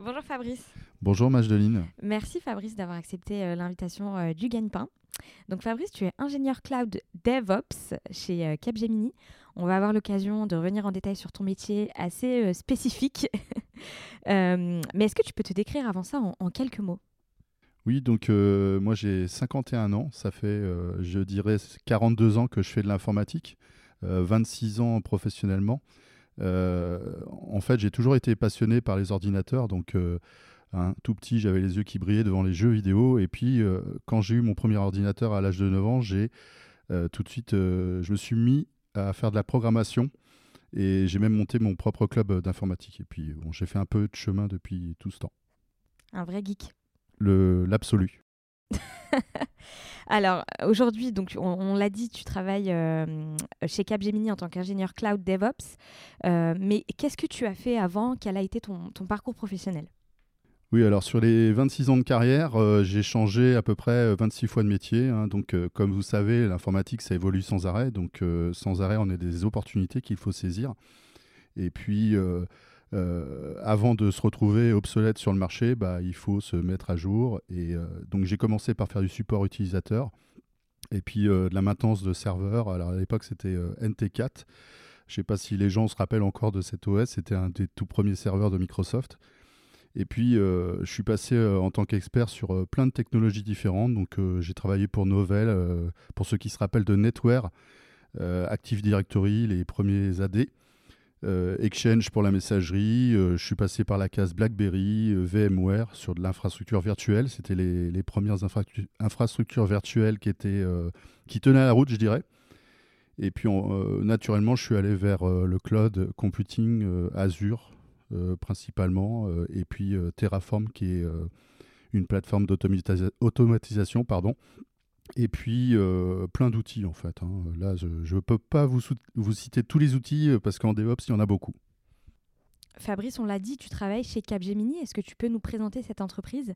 Bonjour Fabrice. Bonjour Majdeline. Merci Fabrice d'avoir accepté euh, l'invitation euh, du Gagne-Pain. Donc Fabrice, tu es ingénieur cloud DevOps chez euh, Capgemini. On va avoir l'occasion de revenir en détail sur ton métier assez spécifique. mais est-ce que tu peux te décrire avant ça en, quelques mots? Oui, donc moi j'ai 51 ans. Ça fait, je dirais, 42 ans que je fais de l'informatique, 26 ans professionnellement. En fait, j'ai toujours été passionné par les ordinateurs, donc Hein, tout petit, j'avais les yeux qui brillaient devant les jeux vidéo. Et puis, euh, quand j'ai eu mon premier ordinateur à l'âge de 9 ans, j'ai euh, tout de suite, euh, je me suis mis à faire de la programmation. Et j'ai même monté mon propre club d'informatique. Et puis, bon, j'ai fait un peu de chemin depuis tout ce temps. Un vrai geek. L'absolu. Alors aujourd'hui, donc on, l'a dit, tu travailles chez Capgemini en tant qu'ingénieur cloud DevOps. mais qu'est-ce que tu as fait avant? Quel a été ton parcours professionnel? Oui, alors sur les 26 ans de carrière, euh, j'ai changé à peu près 26 euh, fois de métier. Hein. donc, euh, comme vous savez, l'informatique, ça évolue sans arrêt. Donc, sans arrêt, on a des opportunités qu'il faut saisir. Et puis, avant de se retrouver obsolète sur le marché, bah, il faut se mettre à jour. Et donc, j'ai commencé par faire du support utilisateur. Et puis, de la maintenance de serveurs. Alors, à l'époque, c'était NT4. Je ne sais pas si les gens se rappellent encore de cet OS. C'était un des tout premiers serveurs de Microsoft. Et puis, euh, je suis passé euh, en tant qu'expert sur euh, plein de technologies différentes. Donc, j'ai travaillé pour Novell, pour ceux qui se rappellent de Netware, Active Directory, les premiers AD. Exchange pour la messagerie, je suis passé par la case BlackBerry, VMware sur de l'infrastructure virtuelle. C'était les, premières infrastructures virtuelles qui, étaient, qui tenaient la route, je dirais. Et puis, naturellement, je suis allé vers le cloud computing Azure, euh, principalement, euh, et puis euh, Terraform qui est une plateforme d'automatisation, pardon, et puis plein d'outils en fait. Hein. Là, je ne peux pas vous, vous, citer tous les outils parce qu'en DevOps, il y en a beaucoup. Fabrice, on l'a dit, tu travailles chez Capgemini. Est-ce que tu peux nous présenter cette entreprise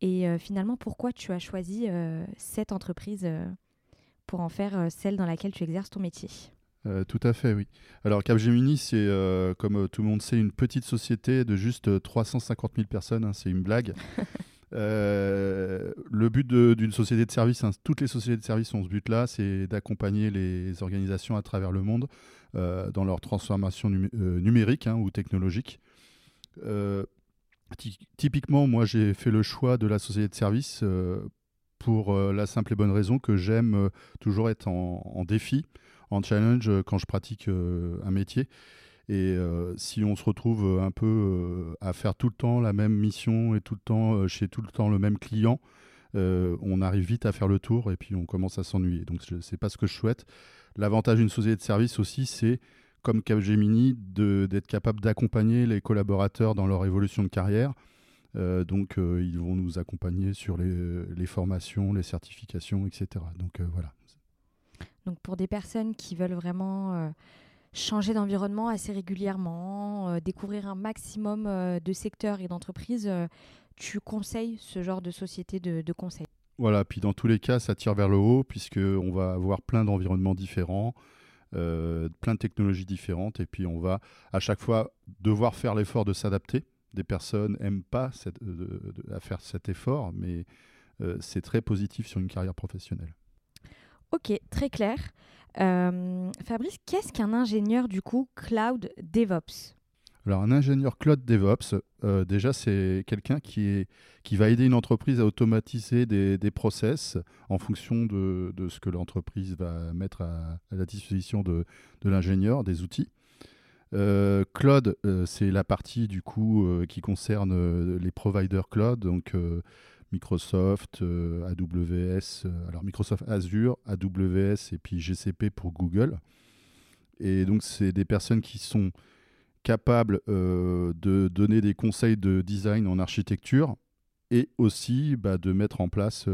et finalement pourquoi tu as choisi cette entreprise pour en faire celle dans laquelle tu exerces ton métier? Euh, tout à fait, oui. Alors Capgemini, c'est, euh, comme euh, tout le monde sait, une petite société de juste 350 000 personnes. Hein, c'est une blague. le but d'une société de service, hein, toutes les sociétés de service ont ce but-là, c'est d'accompagner les organisations à travers le monde dans leur transformation numérique hein, ou technologique. typiquement, moi, j'ai fait le choix de la société de service pour la simple et bonne raison que j'aime toujours être en défi en challenge euh, quand je pratique euh, un métier. Et euh, si on se retrouve un peu à faire tout le temps la même mission et tout le temps chez tout le temps le même client, on arrive vite à faire le tour et puis on commence à s'ennuyer. Donc c'est pas ce que je souhaite. L'avantage d'une société de service aussi, c'est comme Capgemini d'être capable d'accompagner les collaborateurs dans leur évolution de carrière. donc ils vont nous accompagner sur les, formations, les certifications, etc. Donc voilà, donc pour des personnes qui veulent vraiment euh, changer d'environnement assez régulièrement, euh, découvrir un maximum euh, de secteurs et d'entreprises, tu conseilles ce genre de société de, conseil Voilà, puis dans tous les cas, ça tire vers le haut puisqu'on va avoir plein d'environnements différents. plein de technologies différentes et puis on va à chaque fois devoir faire l'effort de s'adapter. Des personnes n'aiment pas à faire cet effort, mais c'est très positif sur une carrière professionnelle. Ok, très clair. Euh, Fabrice, qu'est-ce qu'un ingénieur du coup cloud DevOps? Alors un ingénieur cloud DevOps, euh, déjà c'est quelqu'un qui, qui va aider une entreprise à automatiser des, des process en fonction de, de ce que l'entreprise va mettre à, la disposition de, de l'ingénieur, des outils. Euh, cloud, c'est la partie du coup qui concerne les providers cloud, donc Microsoft, AWS, alors Microsoft Azure, AWS et puis GCP pour Google. Et donc, c'est des personnes qui sont capables de donner des conseils de design en architecture et aussi bah, de mettre en place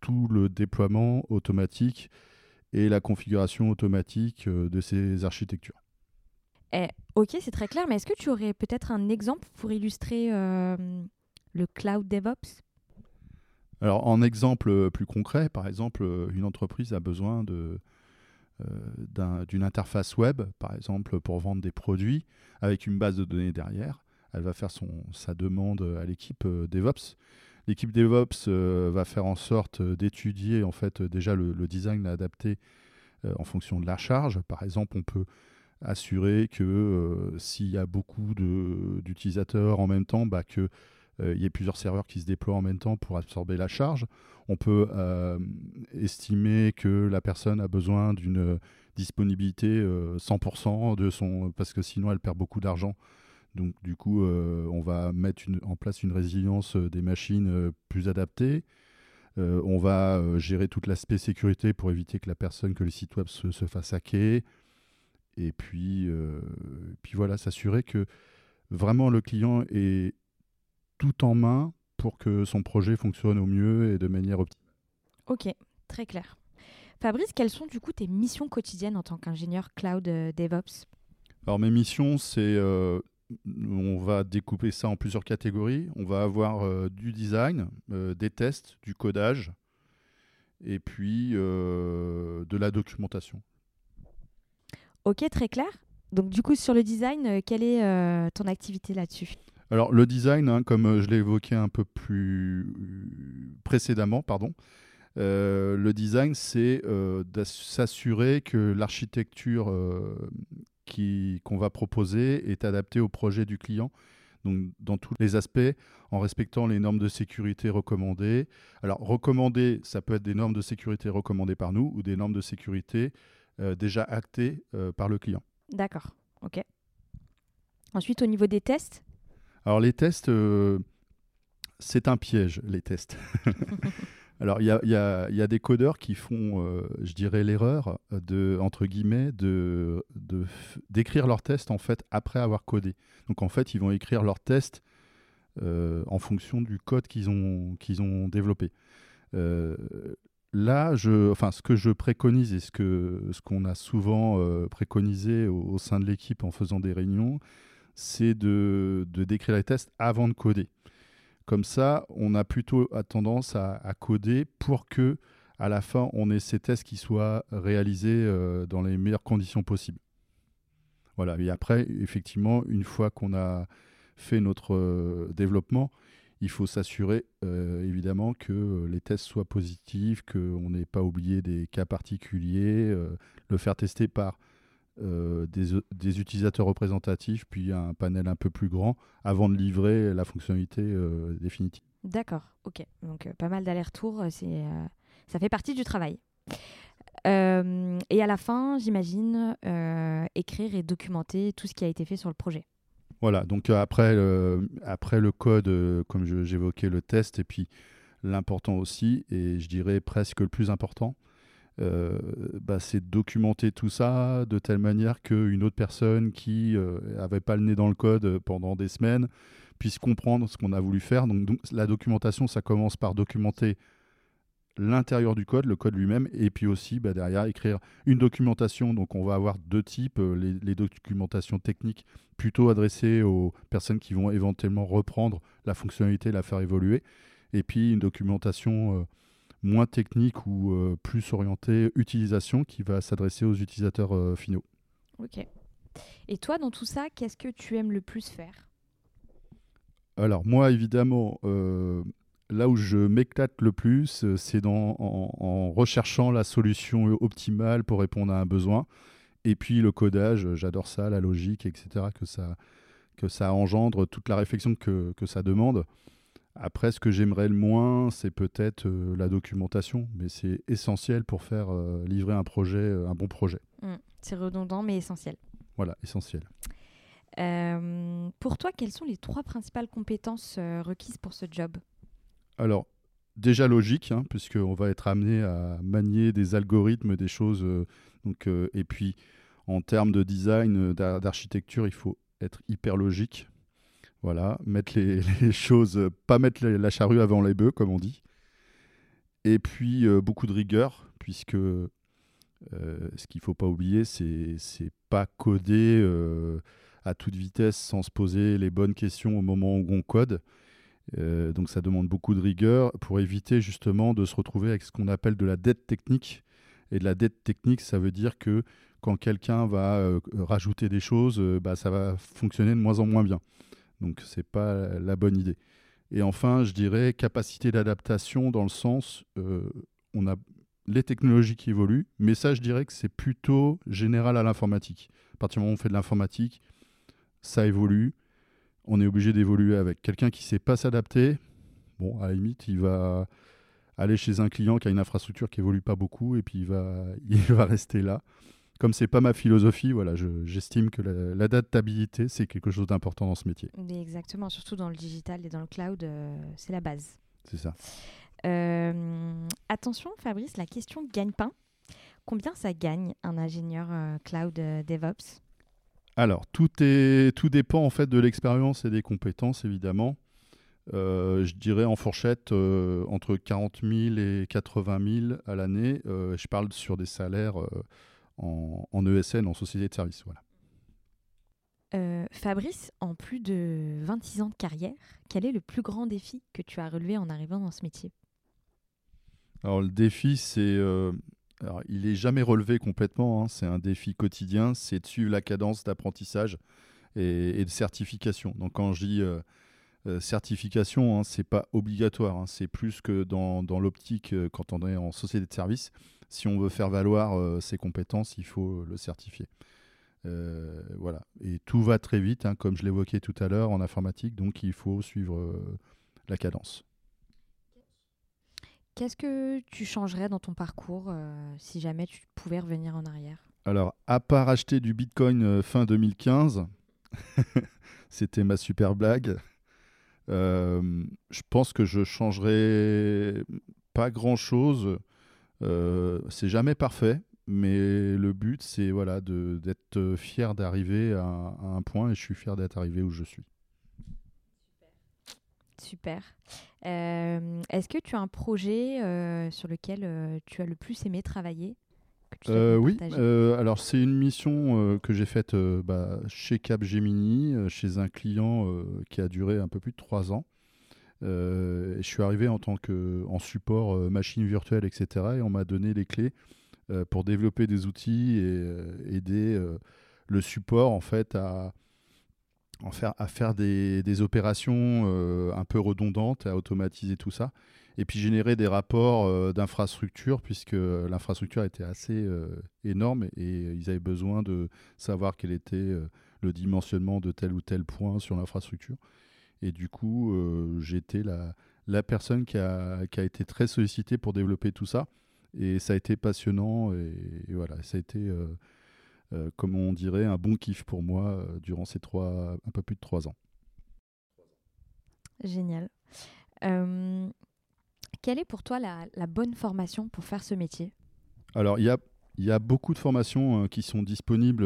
tout le déploiement automatique et la configuration automatique euh, de ces architectures. Eh, ok, c'est très clair, mais est-ce que tu aurais peut-être un exemple pour illustrer euh, le cloud DevOps? Alors, en exemple plus concret, par exemple, une entreprise a besoin de, euh, d'une interface web, par exemple, pour vendre des produits avec une base de données derrière. Elle va faire son, sa demande à l'équipe DevOps. L'équipe DevOps euh, va faire en sorte euh, d'étudier en fait déjà le, design adapté euh, en fonction de la charge. Par exemple, on peut assurer que s'il y a beaucoup d'utilisateurs en même temps, bah, qu'il y ait plusieurs serveurs qui se déploient en même temps pour absorber la charge. On peut estimer que la personne a besoin d'une disponibilité 100% de son, parce que sinon elle perd beaucoup d'argent donc du coup, euh, on va mettre en place une résilience euh, des machines euh, plus adaptée. on va gérer tout l'aspect sécurité pour éviter que la personne, que le site web se, fasse hacker. Et puis, puis voilà, s'assurer que vraiment le client est tout en main pour que son projet fonctionne au mieux et de manière optimale. Ok, très clair. Fabrice, quelles sont du coup tes missions quotidiennes en tant qu'ingénieur cloud DevOps? Alors mes missions, c'est on va découper ça en plusieurs catégories. On va avoir euh, du design, euh, des tests, du codage, et puis euh, de la documentation. Ok, très clair. Donc du coup, sur le design, quelle est ton activité là-dessus? Alors le design, hein, comme je l'ai évoqué un peu plus précédemment, pardon, le design, c'est s'assurer que l'architecture qu'on va proposer est adapté au projet du client. Donc, dans tous les aspects, en respectant les normes de sécurité recommandées. Alors, recommandées, ça peut être des normes de sécurité recommandées par nous ou des normes de sécurité euh, déjà actées euh, par le client. D'accord, ok. Ensuite, au niveau des tests Alors, les tests, euh, c'est un piège, les tests. Alors, il y a, des codeurs qui font, euh, je dirais, l'erreur de, entre guillemets, de, d'écrire leur test en fait après avoir codé. Donc, en fait, ils vont écrire leur test euh, en fonction du code qu'ils ont, qu'ils ont développé. Là, je, enfin, ce que je préconise et ce, que, ce qu'on a souvent préconisé au, sein de l'équipe en faisant des réunions, c'est de, de décrire les tests avant de coder. Comme ça, on a plutôt tendance à, coder pour que, à la fin, on ait ces tests qui soient réalisés euh, dans les meilleures conditions possibles. Voilà. Et après, effectivement, une fois qu'on a fait notre euh, développement, il faut s'assurer euh, évidemment que les tests soient positifs, qu'on n'ait pas oublié des cas particuliers, le faire tester par euh, des, utilisateurs représentatifs, puis un panel un peu plus grand, avant de livrer la fonctionnalité euh, définitive. D'accord, ok. Donc euh, pas mal d'allers-retours, c'est, ça fait partie du travail. et à la fin, j'imagine, écrire et documenter tout ce qui a été fait sur le projet. Voilà, donc après, après le code, comme j'évoquais, le test, et puis l'important aussi, et je dirais presque le plus important, euh, bah, c'est documenter tout ça de telle manière qu'une autre personne qui n'avait euh, pas le nez dans le code euh, pendant des semaines puisse comprendre ce qu'on a voulu faire. Donc, la documentation, ça commence par documenter l'intérieur du code, le code lui-même, et puis aussi bah, derrière écrire une documentation. Donc on va avoir deux types, les, documentations techniques plutôt adressées aux personnes qui vont éventuellement reprendre la fonctionnalité, la faire évoluer, et puis une documentation moins technique ou euh, plus orienté utilisation qui va s'adresser aux utilisateurs euh, finaux. Ok. Et toi, dans tout ça, qu'est-ce que tu aimes le plus faire? Alors moi, évidemment, euh, là où je m'éclate le plus, c'est en, en, recherchant la solution optimale pour répondre à un besoin. Et puis le codage, j'adore ça, la logique, etc., que ça, que ça engendre, toute la réflexion que, que ça demande. Après, ce que j'aimerais le moins, c'est peut-être euh, la documentation, mais c'est essentiel pour faire euh, livrer un projet, euh, un bon projet. Mmh. c'est redondant, mais essentiel. Voilà, essentiel. pour toi, quelles sont les trois principales compétences requises pour ce job? Alors, déjà logique, hein, puisqu'on va être amené à manier des algorithmes, des choses. donc, et puis, en termes de design, d'architecture, il faut être hyper logique. Voilà, mettre les, choses, pas mettre la charrue avant les bœufs, comme on dit. Et puis, beaucoup de rigueur, puisque ce qu'il ne faut pas oublier, c'est pas coder à toute vitesse sans se poser les bonnes questions au moment où on code. Euh, donc ça demande beaucoup de rigueur pour éviter justement de se retrouver avec ce qu'on appelle de la dette technique. Et de la dette technique, ça veut dire que quand quelqu'un va euh, rajouter des choses, euh, bah, ça va fonctionner de moins en moins bien. Donc c'est pas la bonne idée. Et enfin, je dirais capacité d'adaptation dans le sens, on a les technologies qui évoluent, mais ça, je dirais que c'est plutôt général à l'informatique. À partir du moment où on fait de l'informatique, ça évolue, on est obligé d'évoluer avec. Quelqu'un qui ne sait pas s'adapter, bon, à la limite, il va aller chez un client qui a une infrastructure qui évolue pas beaucoup et puis il va rester là. Comme c'est pas ma philosophie, voilà, j'estime que l'adaptabilité, c'est quelque chose d'important dans ce métier. exactement, surtout dans le digital et dans le cloud, euh, c'est la base. C'est ça. Euh, attention, Fabrice, la question gagne-pain. Combien ça gagne un ingénieur euh, cloud DevOps? Alors, tout, est, tout dépend en fait de l'expérience et des compétences, évidemment. Euh, je dirais en fourchette euh, entre 40 000 et 80 000 à l'année. Euh, je parle sur des salaires en, en, ESN, en société de service. Voilà. Fabrice, en plus de 26 ans de carrière, quel est le plus grand défi que tu as relevé en arrivant dans ce métier? Alors, le défi, c'est alors, il n'est jamais relevé complètement, hein. c'est un défi quotidien, c'est de suivre la cadence d'apprentissage et, de certification. Donc quand je dis euh, euh, certification, hein, ce n'est pas obligatoire, hein. c'est plus que dans, l'optique euh, quand on est en société de service. Si on veut faire valoir ses compétences, il faut le certifier. voilà. Et tout va très vite, comme je l'évoquais tout à l'heure en informatique, donc il faut suivre la cadence. Qu'est-ce que tu changerais dans ton parcours euh, si jamais tu pouvais revenir en arrière? Alors, à part acheter du Bitcoin euh, fin 2015, c'était ma super blague. Euh, je pense que je changerais pas grand chose. C'est jamais parfait, mais le but c'est voilà d'être fier d'arriver à, un point et je suis fier d'être arrivé où je suis. Super. Euh, est-ce que tu as un projet euh, sur lequel euh, tu as le plus aimé travailler Oui, alors c'est une mission que j'ai faite bah, chez Capgemini, chez un client qui a duré un peu plus de trois ans. Je suis arrivé en tant que en support machine virtuelle, etc. Et on m'a donné les clés pour développer des outils et aider le support en fait à, faire, à faire des, opérations euh, un peu redondantes, à automatiser tout ça, et puis générer des rapports euh, d'infrastructure, puisque l'infrastructure était assez euh, énorme et ils avaient besoin de savoir quel était le dimensionnement de tel ou tel point sur l'infrastructure. Et du coup, j'étais la, la personne qui a, qui a, été très sollicitée pour développer tout ça. Et ça a été passionnant et, et voilà, ça a été euh, comme on dirait, un bon kiff pour moi euh, durant ces trois, un peu plus de trois ans. Génial. Euh, quelle est pour toi la, bonne formation pour faire ce métier? Alors, il y a, y a, beaucoup de formations qui sont disponibles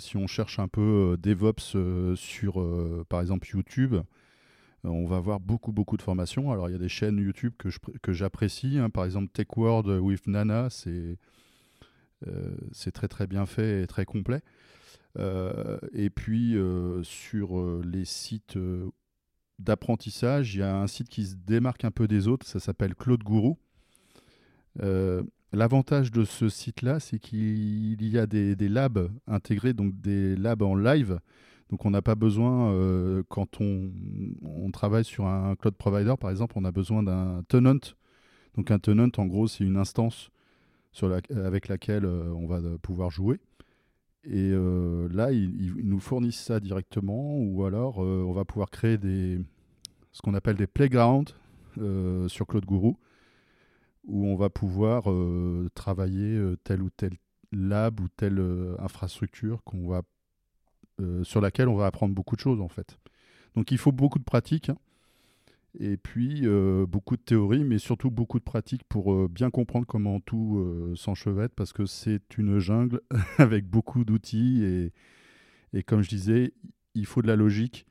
si on cherche un peu DevOps sur, par exemple, YouTube. on va voir beaucoup, beaucoup de formations. Alors, il y a des chaînes YouTube que j'apprécie. Hein. par exemple, Tech World with Nana, c'est euh, très très bien fait et très complet. Euh, et puis euh, sur les sites d'apprentissage, il y a un site qui se démarque un peu des autres, ça s'appelle Claude Gourou. L'avantage de ce site-là, c'est qu'il y a des, labs intégrés, donc des labs en live. Donc on n'a pas besoin, quand on, travaille sur un cloud provider, par exemple, on a besoin d'un tenant. Donc un tenant, en gros, c'est une instance avec laquelle euh, on va euh, pouvoir jouer. Et euh, là, ils, nous fournissent ça directement, ou alors on va pouvoir créer des, ce qu'on appelle des playgrounds sur Claude Guru, où on va pouvoir travailler tel ou tel lab ou telle infrastructure qu'on va, sur laquelle on va apprendre beaucoup de choses en fait. Donc il faut beaucoup de pratique. Hein. Et puis beaucoup de théories, mais surtout beaucoup de pratiques pour bien comprendre comment tout s'enchevêtre, parce que c'est une jungle avec beaucoup d'outils. Et, et comme je disais, il faut de la logique,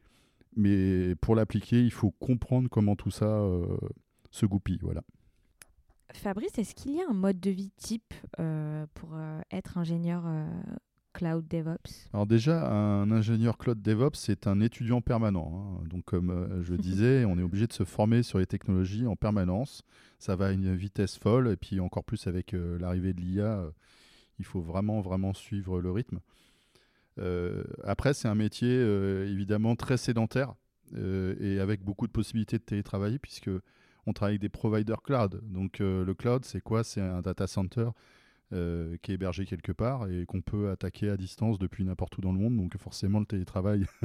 mais pour l'appliquer, il faut comprendre comment tout ça se goupille. Voilà. Fabrice, est-ce qu'il y a un mode de vie type euh, pour euh, être ingénieur euh, cloud DevOps? Alors déjà, un ingénieur cloud DevOps, c'est un étudiant permanent. Hein. Donc comme je disais, on est obligé de se former sur les technologies en permanence. Ça va à une vitesse folle. Et puis encore plus avec l'arrivée de l'IA, il faut vraiment, vraiment suivre le rythme. après, c'est un métier évidemment très sédentaire et avec beaucoup de possibilités de télétravailler puisque on travaille avec des providers cloud. Donc euh, le cloud, c'est quoi? C'est un data center euh, qui est hébergé quelque part et qu'on peut attaquer à distance depuis n'importe où dans le monde. Donc forcément, le télétravail,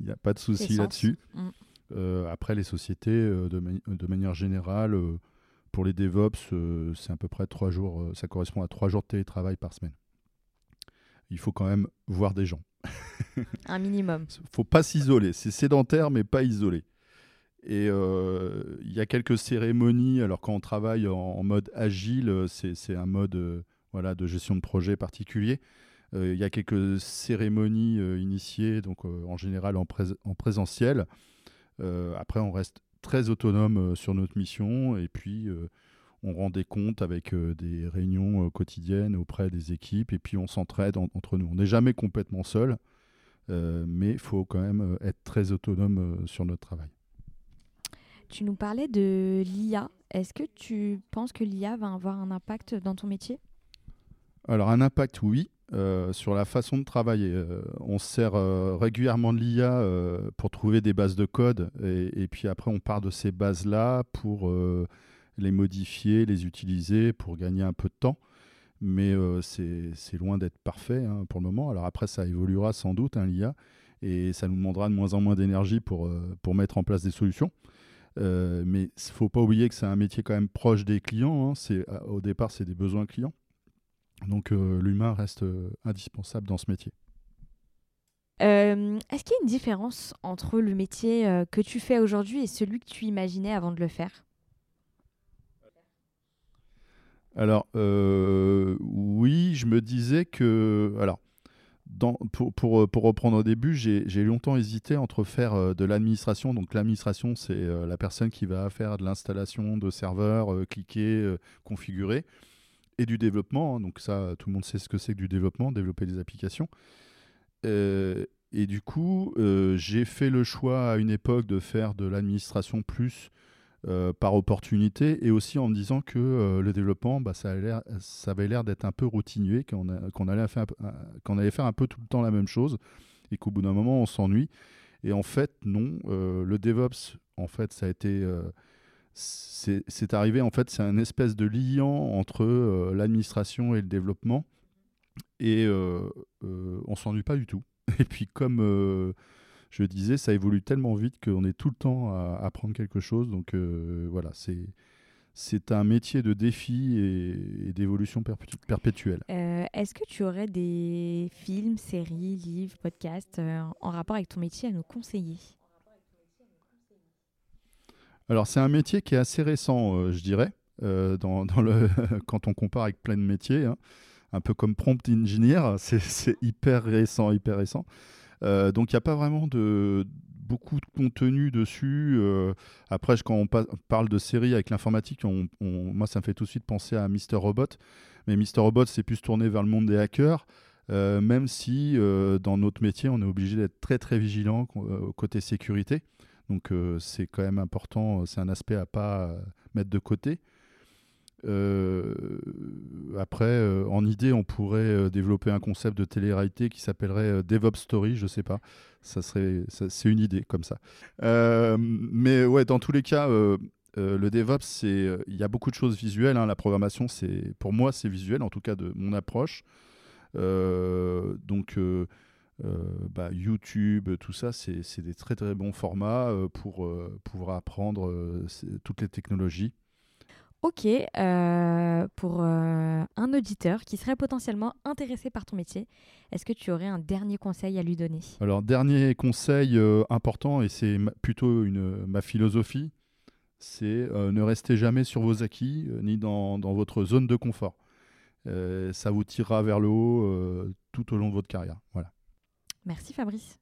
il n'y a pas de souci là-dessus. Mm. Euh, après, les sociétés, de, manière générale, pour les DevOps, c'est à peu près trois jours, ça correspond à trois jours de télétravail par semaine. Il faut quand même voir des gens. un minimum. faut pas s'isoler. C'est sédentaire, mais pas isolé. Et euh, il y a quelques cérémonies. Alors, quand on travaille en, mode agile, euh, c'est un mode euh, voilà, de gestion de projet particulier. Il y a quelques cérémonies initiées, donc en général en, en présentiel. après, on reste très autonome sur notre mission et puis on rend des comptes avec des réunions quotidiennes auprès des équipes et puis on s'entraide entre nous. On n'est jamais complètement seul, mais il faut quand même être très autonome sur notre travail. Tu nous parlais de l'IA. Est-ce que tu penses que l'IA va avoir un impact dans ton métier? Alors un impact, oui. Euh, sur la façon de travailler. Euh, on se sert euh, régulièrement de l'IA pour trouver des bases de code et, puis après on part de ces bases-là pour les modifier, les utiliser pour gagner un peu de temps. Mais c'est loin d'être parfait hein, pour le moment. Alors après ça évoluera sans doute, hein, l'IA, et ça nous demandera de moins en moins d'énergie pour, pour mettre en place des solutions. Euh, mais il ne faut pas oublier que c'est un métier quand même proche des clients. Hein. C'est, euh, au départ, c'est des besoins clients. Donc euh, l'humain reste indispensable dans ce métier. est-ce qu'il y a une différence entre le métier que tu fais aujourd'hui et celui que tu imaginais avant de le faire? Alors, oui, je me disais que... Alors, pour, euh, pour, reprendre au début, j'ai longtemps hésité entre faire euh, de l'administration. Donc l'administration, c'est euh, la personne qui va faire de l'installation de serveurs, cliquer, configurer, et du développement. Hein. donc ça, tout le monde sait ce que c'est que du développement, développer des applications. et du coup, j'ai fait le choix à une époque de faire de l'administration plus euh, par opportunité et aussi en me disant que euh, le développement, bah, ça, avait l'air d'être un peu routinier, qu'on allait, faire, un peu tout le temps la même chose et qu'au bout d'un moment, on s'ennuie. Et en fait, non. Euh, le DevOps, en fait, ça a été. c'est arrivé, en fait, c'est un espèce de liant entre l'administration et le développement. Et on s'ennuie pas du tout. Et puis, comme je disais, ça évolue tellement vite qu'on est tout le temps à apprendre quelque chose. Donc euh, voilà, c'est c'est un métier de défi et, d'évolution perpétuelle. Euh, est-ce que tu aurais des films, séries, livres, podcasts euh, en rapport avec ton métier à nous conseiller? Alors c'est un métier qui est assez récent, je dirais, dans, dans le quand on compare avec plein de métiers. Hein. un peu comme prompt engineer, c'est hyper récent, hyper récent. Euh, donc il n'y a pas vraiment de beaucoup de contenu dessus. Euh, après, quand on parle de séries avec l'informatique, moi, ça me fait tout de suite penser à Mister Robot. Mais Mister Robot, c'est plus tourné vers le monde des hackers. Euh, même si dans notre métier, on est obligé d'être très très vigilant côté sécurité. Donc c'est quand même important, c'est un aspect à pas mettre de côté. Euh, après, euh, en idée, on pourrait euh, développer un concept de télé-réalité qui s'appellerait DevOps Story, je sais pas. Ça serait, c'est une idée comme ça. mais ouais, dans tous les cas, le DevOps, il y a beaucoup de choses visuelles. Hein. La programmation, c'est, pour moi, c'est visuel, en tout cas de mon approche. donc, bah, YouTube, tout ça, c'est des très très bons formats pour pouvoir apprendre toutes les technologies Ok, euh, pour euh, un auditeur qui serait potentiellement intéressé par ton métier, est-ce que tu aurais un dernier conseil à lui donner? Alors, dernier conseil euh, important, et c'est plutôt une, ma philosophie, c'est ne restez jamais sur vos acquis ni dans, dans, votre zone de confort. ça vous tirera vers le haut tout au long de votre carrière. Voilà. Merci Fabrice.